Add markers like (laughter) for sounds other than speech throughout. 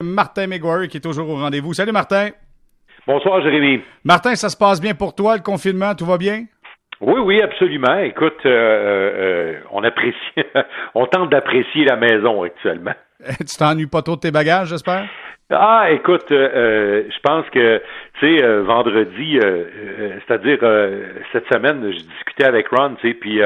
Martin McGuire qui est toujours au rendez-vous. Salut Martin. Bonsoir Jérémy. Martin, ça se passe bien pour toi, le confinement, tout va bien? Oui, oui, absolument. Écoute, euh, euh, on apprécie, (laughs) on tente d'apprécier la maison actuellement. (laughs) tu t'ennuies pas trop de tes bagages, j'espère? Ah, écoute, euh, je pense que tu sais, euh, vendredi, euh, c'est-à-dire cette semaine, je discutais avec Ron, tu sais, puis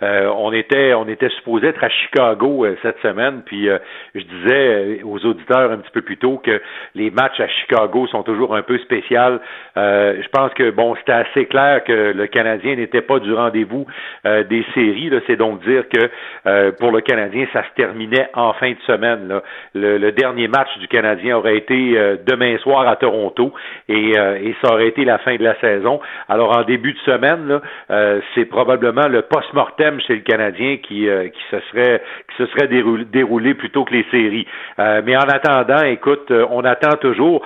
on était on était supposé être à Chicago cette semaine, puis je disais aux auditeurs un petit peu plus tôt que les matchs à Chicago sont toujours un peu spéciaux. je pense que bon, c'était assez clair que le Canadien n'était pas du rendez-vous des séries. C'est donc dire que pour le Canadien, ça se terminait en fin de semaine. Le, le dernier match du Canadien aurait été euh, demain soir à Toronto et, euh, et, ça aurait été la fin de la saison. Alors en début de semaine, là, euh, c'est probablement le post-mortem chez le Canadien qui, qui se serait qui se serait déroulé, déroulé plutôt que les séries. mais en attendant, écoute, on attend toujours.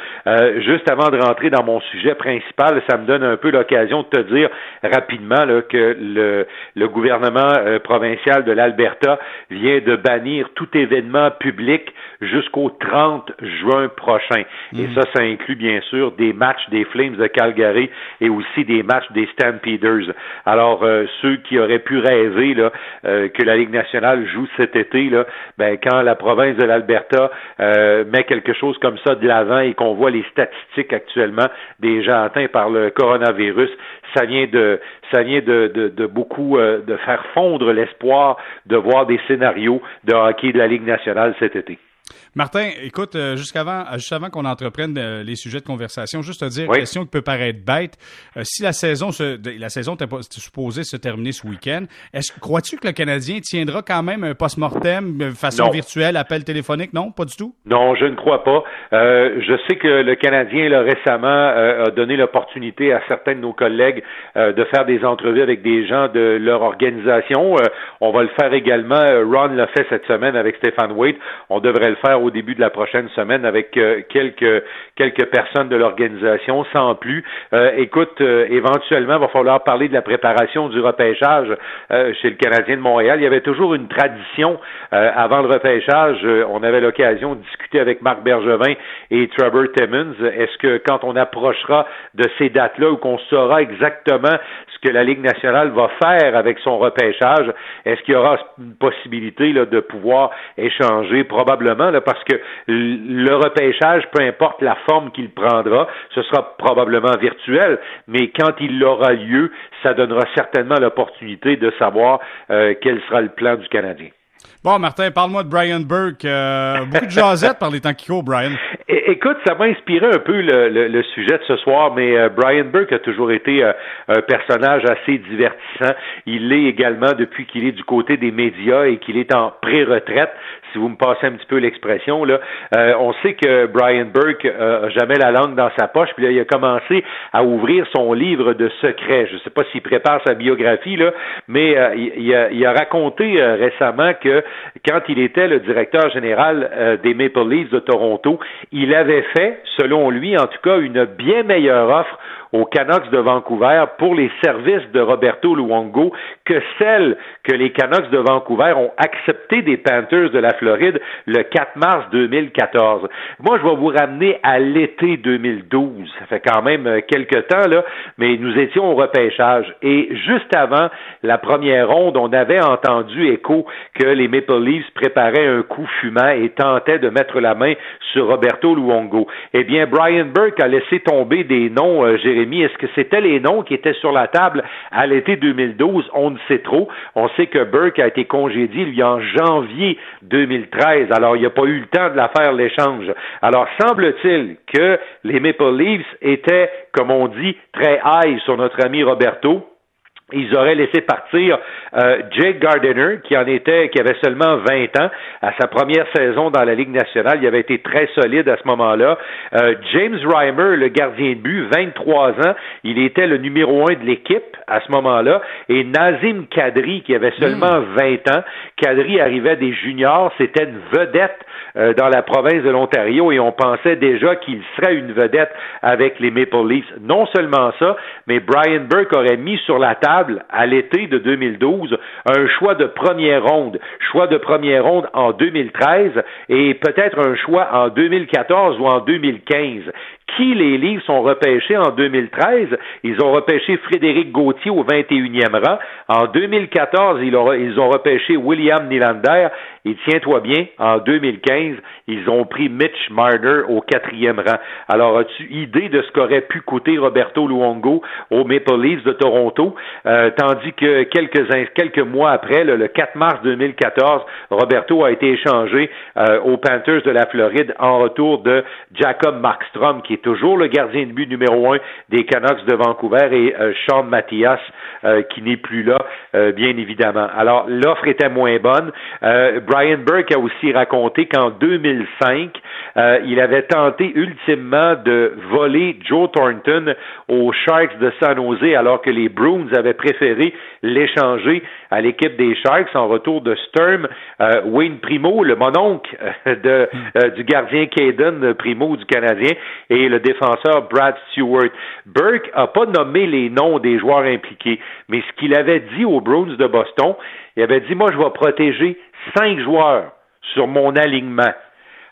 juste avant de rentrer dans mon sujet principal, ça me donne un peu l'occasion de te dire rapidement là, que le, le gouvernement provincial de l'Alberta vient de bannir tout événement public jusqu'au 30 juin prochain. Et mm. ça, ça inclut bien sûr des matchs des Flames de Calgary et aussi des matchs des Stampeders. Alors, euh, ceux qui auraient pu rêver là, euh, que la Ligue nationale joue cet été, là, ben, quand la province de l'Alberta euh, met quelque chose comme ça de l'avant et qu'on voit les statistiques actuellement des gens atteints par le coronavirus, ça vient de ça vient de, de, de beaucoup de faire fondre l'espoir de voir des scénarios de hockey de la Ligue nationale cet été. Martin, écoute, euh, jusqu'avant, euh, juste avant qu'on entreprenne euh, les sujets de conversation, juste te dire, une question qui peut paraître bête. si la saison, se, la saison était supposée se terminer ce week-end, est-ce crois-tu que le Canadien tiendra quand même un post-mortem de façon virtuelle, appel téléphonique? Non, pas du tout? Non, je ne crois pas. je sais que le Canadien, là, récemment, a donné l'opportunité à certains de nos collègues de faire des entrevues avec des gens de leur organisation. on va le faire également. Ron l'a fait cette semaine avec Stéphane Waite. On devrait le faire au début de la prochaine semaine avec euh, quelques quelques personnes de l'organisation, sans plus. Euh, écoute, euh, éventuellement, il va falloir parler de la préparation du repêchage chez le Canadien de Montréal. Il y avait toujours une tradition avant le repêchage. on avait l'occasion de discuter avec Marc Bergevin et Trevor Timmons. Est-ce que quand on approchera de ces dates-là ou qu'on saura exactement ce que la Ligue nationale va faire avec son repêchage, est-ce qu'il y aura une possibilité là, de pouvoir échanger? Probablement là, que le repêchage, peu importe la forme qu'il prendra, ce sera probablement virtuel, mais quand il aura lieu, ça donnera certainement l'opportunité de savoir euh, quel sera le plan du Canadien. Bon, Martin, parle-moi de Brian Burke. Euh, beaucoup de jasette par les temps qui Brian. (laughs) écoute, ça m'a inspiré un peu le, sujet de ce soir, mais euh, Brian Burke a toujours été un personnage assez divertissant. Il l'est également depuis qu'il est du côté des médias et qu'il est en pré-retraite si vous me passez un petit peu l'expression, là, euh, on sait que Brian Burke euh, a jamais la langue dans sa poche, puis là, il a commencé à ouvrir son livre de secrets. Je ne sais pas s'il prépare sa biographie, là, mais euh, il, a, raconté récemment que quand il était le directeur général des Maple Leafs de Toronto, il avait fait, selon lui en tout cas, une bien meilleure offre aux Canucks de Vancouver pour les services de Roberto Luongo que celle que les Canucks de Vancouver ont accepté des Panthers de la Floride le 4 mars 2014. Moi, je vais vous ramener à l'été 2012. Ça fait quand même euh, quelques temps, là, mais nous étions au repêchage. Et juste avant la première ronde, on avait entendu écho que les Maple Leafs préparaient un coup fumant et tentaient de mettre la main sur Roberto Luongo. Eh bien, Brian Burke a laissé tomber des noms, euh. Est-ce que c'était les noms qui étaient sur la table à l'été 2012? On ne sait trop. On sait que Burke a été congédié, lui, en janvier 2013. Alors, il n'y a pas eu le temps de la faire l'échange. Alors, semble-t-il que les Maple Leafs étaient, comme on dit, très high sur notre ami Roberto ils auraient laissé partir euh, Jake Gardiner, qui en était, qui avait seulement 20 ans, à sa première saison dans la Ligue nationale. Il avait été très solide à ce moment-là. Euh, James Reimer, le gardien de but, 23 ans, il était le numéro un de l'équipe à ce moment-là. Et Nazim Kadri, qui avait seulement 20 hmm. ans, Kadri arrivait des juniors, c'était une vedette euh, dans la province de l'Ontario et on pensait déjà qu'il serait une vedette avec les Maple Leafs. Non seulement ça, mais Brian Burke aurait mis sur la table à l'été de 2012 un choix de première ronde, choix de première ronde en 2013 et peut-être un choix en 2014 ou en 2015 qui les livres sont repêchés en 2013. Ils ont repêché Frédéric Gauthier au 21e rang. En 2014, ils ont, repêché William Nylander. Et tiens-toi bien, en 2015, ils ont pris Mitch Marner au quatrième rang. Alors, as-tu idée de ce qu'aurait pu coûter Roberto Luongo aux Maple Leafs de Toronto? Euh, tandis que quelques, mois après, le, 4 mars 2014, Roberto a été échangé euh, aux Panthers de la Floride en retour de Jacob Markstrom, qui toujours le gardien de but numéro un des Canucks de Vancouver, et euh, Sean Mathias, euh, qui n'est plus là, euh, bien évidemment. Alors, l'offre était moins bonne. Brian Burke a aussi raconté qu'en 2005, il avait tenté ultimement de voler Joe Thornton aux Sharks de San Jose, alors que les Bruins avaient préféré l'échanger à l'équipe des Sharks en retour de Sturm. Wayne Primo, le mononcle de, du gardien Caden Primo du Canadien, et le défenseur Brad Stewart. Burke n'a pas nommé les noms des joueurs impliqués, mais ce qu'il avait dit aux Bruins de Boston, il avait dit, moi, je vais protéger cinq joueurs sur mon alignement.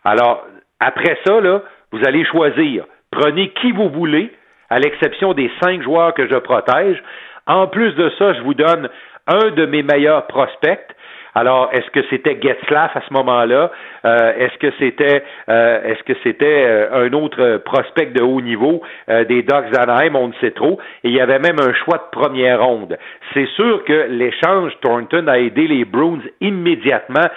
Alors, après ça, là, vous allez choisir. Prenez qui vous voulez, à l'exception des cinq joueurs que je protège. En plus de ça, je vous donne un de mes meilleurs prospects alors, est-ce que c'était Getzlaff à ce moment-là? Euh, est-ce que c'était euh, est-ce que c'était euh, un autre prospect de haut niveau des Ducks d'Anaheim? On ne sait trop. Et il y avait même un choix de première ronde. C'est sûr que l'échange Thornton a aidé les Bruins immédiatement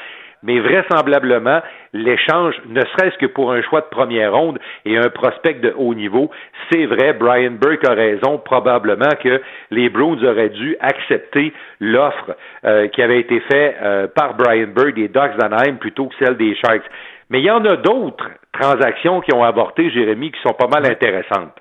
mais vraisemblablement, l'échange, ne serait-ce que pour un choix de première ronde et un prospect de haut niveau, c'est vrai, Brian Burke a raison, probablement que les Bruins auraient dû accepter l'offre euh, qui avait été faite euh, par Brian Burke des Ducks d'Anaheim plutôt que celle des Sharks. Mais il y en a d'autres transactions qui ont avorté, Jérémy, qui sont pas mal intéressantes.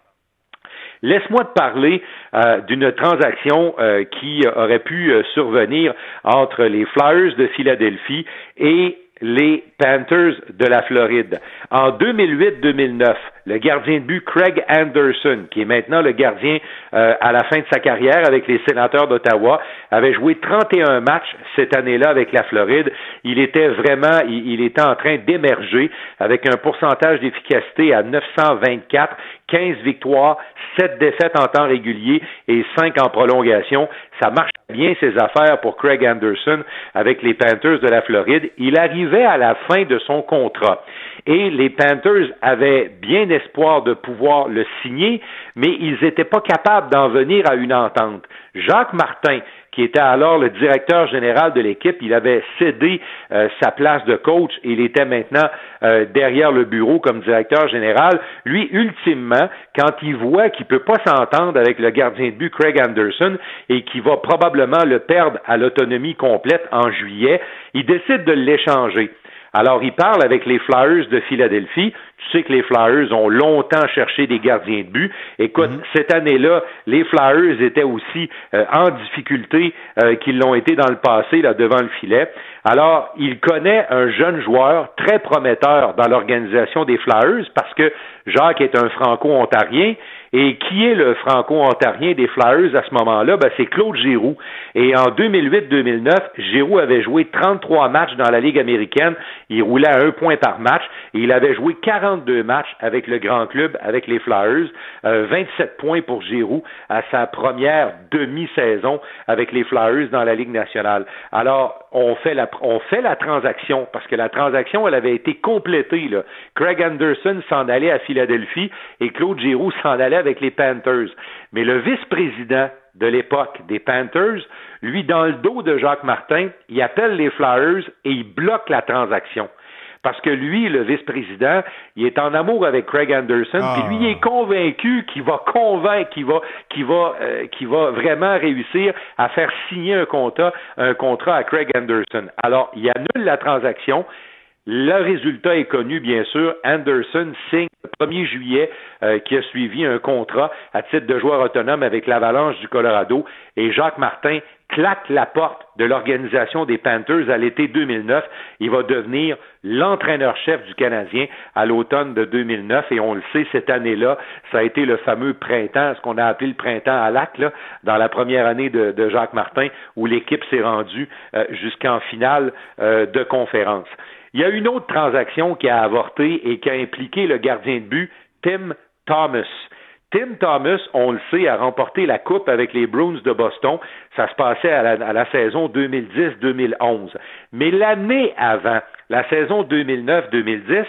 Laisse-moi te parler euh, d'une transaction euh, qui aurait pu euh, survenir entre les Flyers de Philadelphie et les Panthers de la Floride. En 2008-2009, le gardien de but Craig Anderson, qui est maintenant le gardien euh, à la fin de sa carrière avec les sénateurs d'Ottawa, avait joué 31 matchs cette année-là avec la Floride. Il était vraiment, il, il était en train d'émerger avec un pourcentage d'efficacité à 924, 15 victoires, 7 défaites en temps régulier et 5 en prolongation. Ça marche bien ses affaires pour Craig Anderson avec les Panthers de la Floride. Il arrivait à la fin de son contrat et les Panthers avaient bien espoir de pouvoir le signer, mais ils n'étaient pas capables d'en venir à une entente. Jacques Martin, qui était alors le directeur général de l'équipe. Il avait cédé euh, sa place de coach il était maintenant euh, derrière le bureau comme directeur général. Lui, ultimement, quand il voit qu'il ne peut pas s'entendre avec le gardien de but Craig Anderson et qu'il va probablement le perdre à l'autonomie complète en juillet, il décide de l'échanger. Alors, il parle avec les Flyers de Philadelphie. Tu sais que les Flyers ont longtemps cherché des gardiens de but. Écoute, mhm. cette année-là, les Flyers étaient aussi euh, en difficulté euh, qu'ils l'ont été dans le passé, là, devant le filet. Alors, il connaît un jeune joueur très prometteur dans l'organisation des Flyers parce que Jacques est un franco-ontarien et qui est le franco-ontarien des Flyers à ce moment-là? Ben, c'est Claude Giroux. Et en 2008-2009, Giroux avait joué 33 matchs dans la Ligue américaine. Il roulait à un point par match. Et il avait joué 42 matchs avec le grand club, avec les Flyers. 27 euh, points pour Giroux à sa première demi-saison avec les Flyers dans la Ligue nationale. Alors, on fait la, on fait la transaction parce que la transaction, elle avait été complétée. Craig Anderson s'en allait à Philadelphie et Claude Giroux s'en allait avec les Panthers. Mais le vice-président de l'époque des Panthers, lui, dans le dos de Jacques Martin, il appelle les Flyers et il bloque la transaction. Parce que lui, le vice-président, il est en amour avec Craig Anderson, puis lui, est ah. convaincu qu'il va convaincre, qu'il va, euh, vraiment réussir à faire signer un contrat à Craig Anderson. Alors, il annule la transaction. Le résultat est connu, bien sûr. Anderson signe le 1er juillet euh, qui a suivi un contrat à titre de joueur autonome avec l'Avalanche du Colorado et Jacques Martin claque la porte de l'organisation des Panthers à l'été 2009. Il va devenir l'entraîneur-chef du Canadien à l'automne de 2009 et on le sait, cette année-là, ça a été le fameux printemps, ce qu'on a appelé le printemps à lac, là, dans la première année de, Jacques Martin, où l'équipe s'est rendue euh, jusqu'en finale euh, de conférence. Il y a une autre transaction qui a avorté et qui a impliqué le gardien de but, Tim Thomas. Tim Thomas, on le sait, a remporté la Coupe avec les Bruins de Boston. Ça se passait à la, saison 2010-2011. Mais l'année avant, la saison 2009-2010,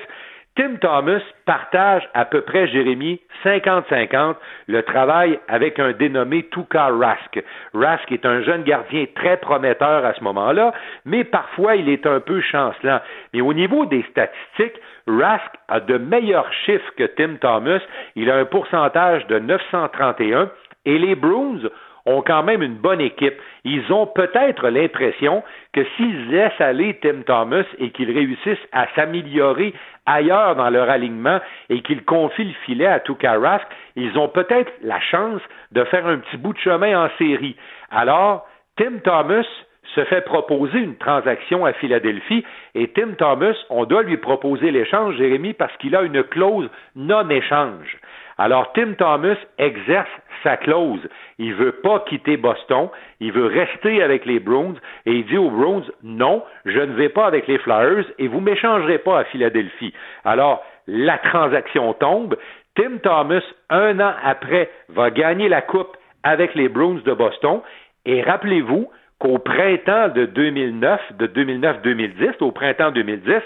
Tim Thomas partage à peu près, Jérémy, 50-50 le travail avec un dénommé Tuka Rask. Rask est un jeune gardien très prometteur à ce moment-là, mais parfois il est un peu chancelant. Mais au niveau des statistiques, Rask a de meilleurs chiffres que Tim Thomas. Il a un pourcentage de 931 et les Bruins ont quand même une bonne équipe. Ils ont peut-être l'impression que s'ils laissent aller Tim Thomas et qu'ils réussissent à s'améliorer ailleurs dans leur alignement et qu'ils confient le filet à Rask, ils ont peut-être la chance de faire un petit bout de chemin en série. Alors, Tim Thomas se fait proposer une transaction à Philadelphie et Tim Thomas, on doit lui proposer l'échange, Jérémy, parce qu'il a une clause non-échange. Alors, Tim Thomas exerce sa clause. Il veut pas quitter Boston. Il veut rester avec les Bruins. Et il dit aux Bruins, non, je ne vais pas avec les Flyers et vous m'échangerez pas à Philadelphie. Alors, la transaction tombe. Tim Thomas, un an après, va gagner la Coupe avec les Bruins de Boston. Et rappelez-vous qu'au printemps de 2009, de 2009-2010, au printemps 2010,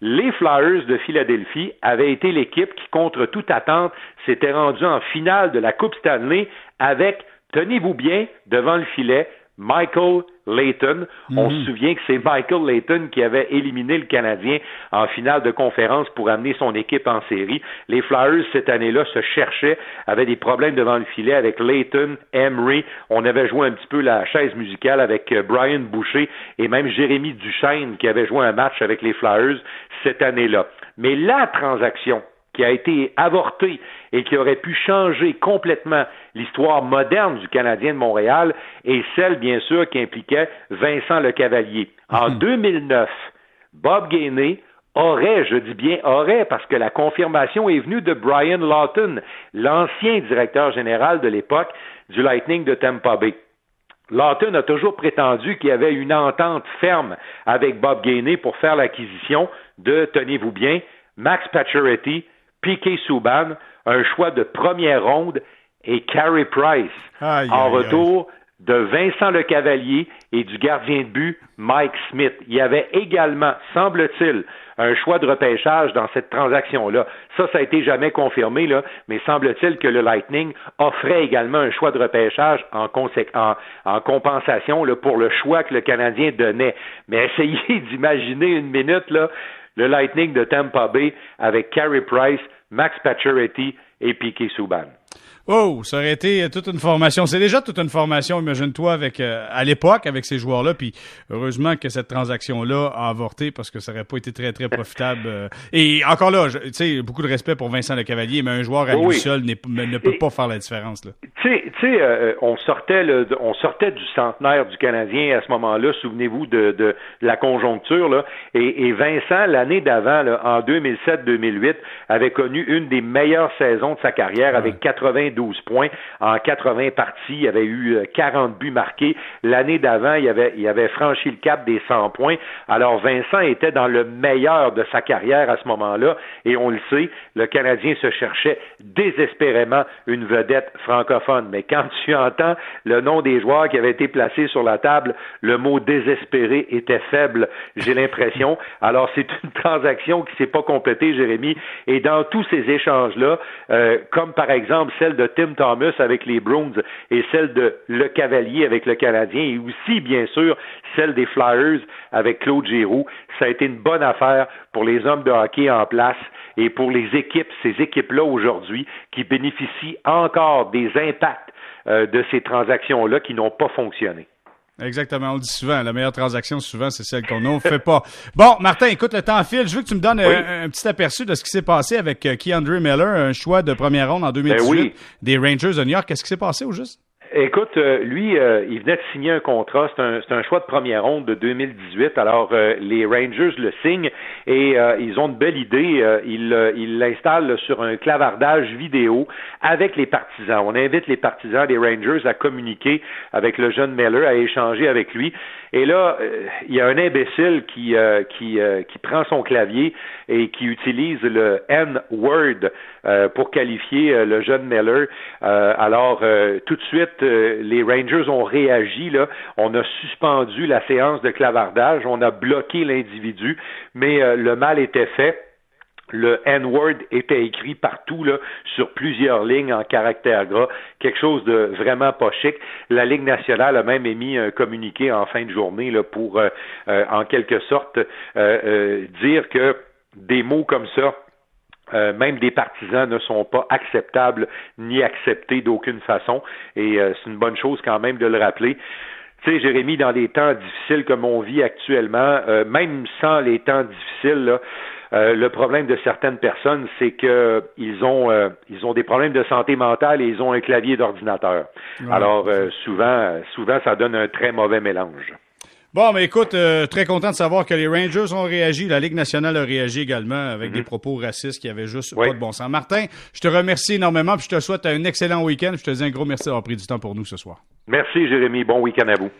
les Flyers de Philadelphie avaient été l'équipe qui, contre toute attente, s'était rendue en finale de la Coupe Stanley avec, tenez-vous bien, devant le filet, Michael Layton. On mhm. se souvient que c'est Michael Layton qui avait éliminé le Canadien en finale de conférence pour amener son équipe en série. Les Flyers, cette année-là, se cherchaient, avaient des problèmes devant le filet avec Layton, Emery. On avait joué un petit peu la chaise musicale avec euh, Brian Boucher et même Jérémy Duchesne qui avait joué un match avec les Flyers cette année-là. Mais la transaction qui a été avortée et qui aurait pu changer complètement l'histoire moderne du Canadien de Montréal est celle, bien sûr, qui impliquait Vincent Le Cavalier. En 2009, mhm. Bob Gainey aurait, je dis bien aurait, parce que la confirmation est venue de Brian Lawton, l'ancien directeur général de l'époque du Lightning de Tampa Bay. Lawton a toujours prétendu qu'il y avait une entente ferme avec Bob Gainey pour faire l'acquisition de, tenez-vous bien, Max Pacioretty, Piquet Souban, un choix de première ronde et Carey Price en retour de Vincent Le Cavalier et du gardien de but Mike Smith. Il y avait également, semble-t-il, un choix de repêchage dans cette transaction-là. Ça, ça a été jamais confirmé, là, mais semble-t-il que le Lightning offrait également un choix de repêchage en, en compensation là, pour le choix que le Canadien donnait. Mais essayez (laughs) d'imaginer une minute là, le Lightning de Tampa Bay avec Carey Price, Max Pacioretty et Piquet Souban. Oh, ça aurait été toute une formation. C'est déjà toute une formation, imagine-toi, avec euh, à l'époque, avec ces joueurs-là. Puis heureusement que cette transaction-là a avorté parce que ça aurait pas été très, très profitable. Euh. et encore là, tu sais, beaucoup de respect pour Vincent Le Cavalier, mais un joueur à lui seul ne peut pas faire la différence. Tu sais, euh, on sortait le, on sortait du centenaire du Canadien à ce moment-là. Souvenez-vous de, de, la conjoncture là. Et, et Vincent, l'année d'avant, en 2007-2008, avait connu une des meilleures saisons de sa carrière avec 80 12 points en 80 parties. Il avait eu 40 euh, buts marqués. L'année d'avant, il avait, il avait franchi le cap des 100 points. Alors Vincent était dans le meilleur de sa carrière à ce moment-là. Et on le sait, le Canadien se cherchait désespérément une vedette francophone. Mais quand tu entends le nom des joueurs qui avaient été placés sur la table, le mot désespéré était faible, j'ai l'impression. Alors c'est une (laughs) transaction qui s'est pas complétée, Jérémy. Et dans tous ces échanges-là, euh, comme par exemple celle de Tim Thomas avec les Bruins et celle de Le Cavalier avec le Canadien et aussi, bien sûr, celle des Flyers avec Claude Giroux. Ça a été une bonne affaire pour les hommes de hockey en place et pour les équipes, ces équipes-là aujourd'hui qui bénéficient encore des impacts euh, de ces transactions-là qui n'ont pas fonctionné. Exactement, on le dit souvent. La meilleure transaction, souvent, c'est celle qu'on ne fait pas. Bon, Martin, écoute, le temps file. Je veux que tu me donnes un, petit aperçu de ce qui s'est passé avec euh, Keandre Miller, un choix de première ronde en 2018 ben des Rangers de New York. Qu'est-ce qui s'est passé au juste? Écoute, euh, lui, euh, il venait de signer un contrat. C'est un, choix de première ronde de 2018. Alors, euh, les Rangers le signent et ils ont une belle idée. ils l'installent sur un clavardage vidéo avec les partisans. On invite les partisans des Rangers à communiquer avec le jeune Miller, à échanger avec lui. Et là, il y a un imbécile qui, qui, qui prend son clavier et qui utilise le N-word pour qualifier le jeune Miller. alors, tout de suite, euh, les Rangers ont réagi. Là. On a suspendu la séance de clavardage, on a bloqué l'individu, mais euh, le mal était fait. Le N-word était écrit partout là, sur plusieurs lignes en caractère gras, quelque chose de vraiment pas chic. La Ligue nationale a même émis un communiqué en fin de journée là, pour, euh, en quelque sorte, dire que des mots comme ça euh, même des partisans ne sont pas acceptables ni acceptés d'aucune façon. Et euh, c'est une bonne chose quand même de le rappeler. Tu sais, Jérémy, dans les temps difficiles comme on vit actuellement, euh, même sans les temps difficiles, le problème de certaines personnes, c'est que ils ont ils ont des problèmes de santé mentale et ils ont un clavier d'ordinateur. Alors souvent souvent ça donne un très mauvais mélange. Bon, mais écoute, euh, très content de savoir que les Rangers ont réagi. La Ligue nationale a réagi également avec des mhm. propos racistes qui avaient juste pas de bon sens. Martin, je te remercie énormément puis je te souhaite un excellent week-end. Je te dis un gros merci d'avoir pris du temps pour nous ce soir. Merci, Jérémy. Bon week-end à vous.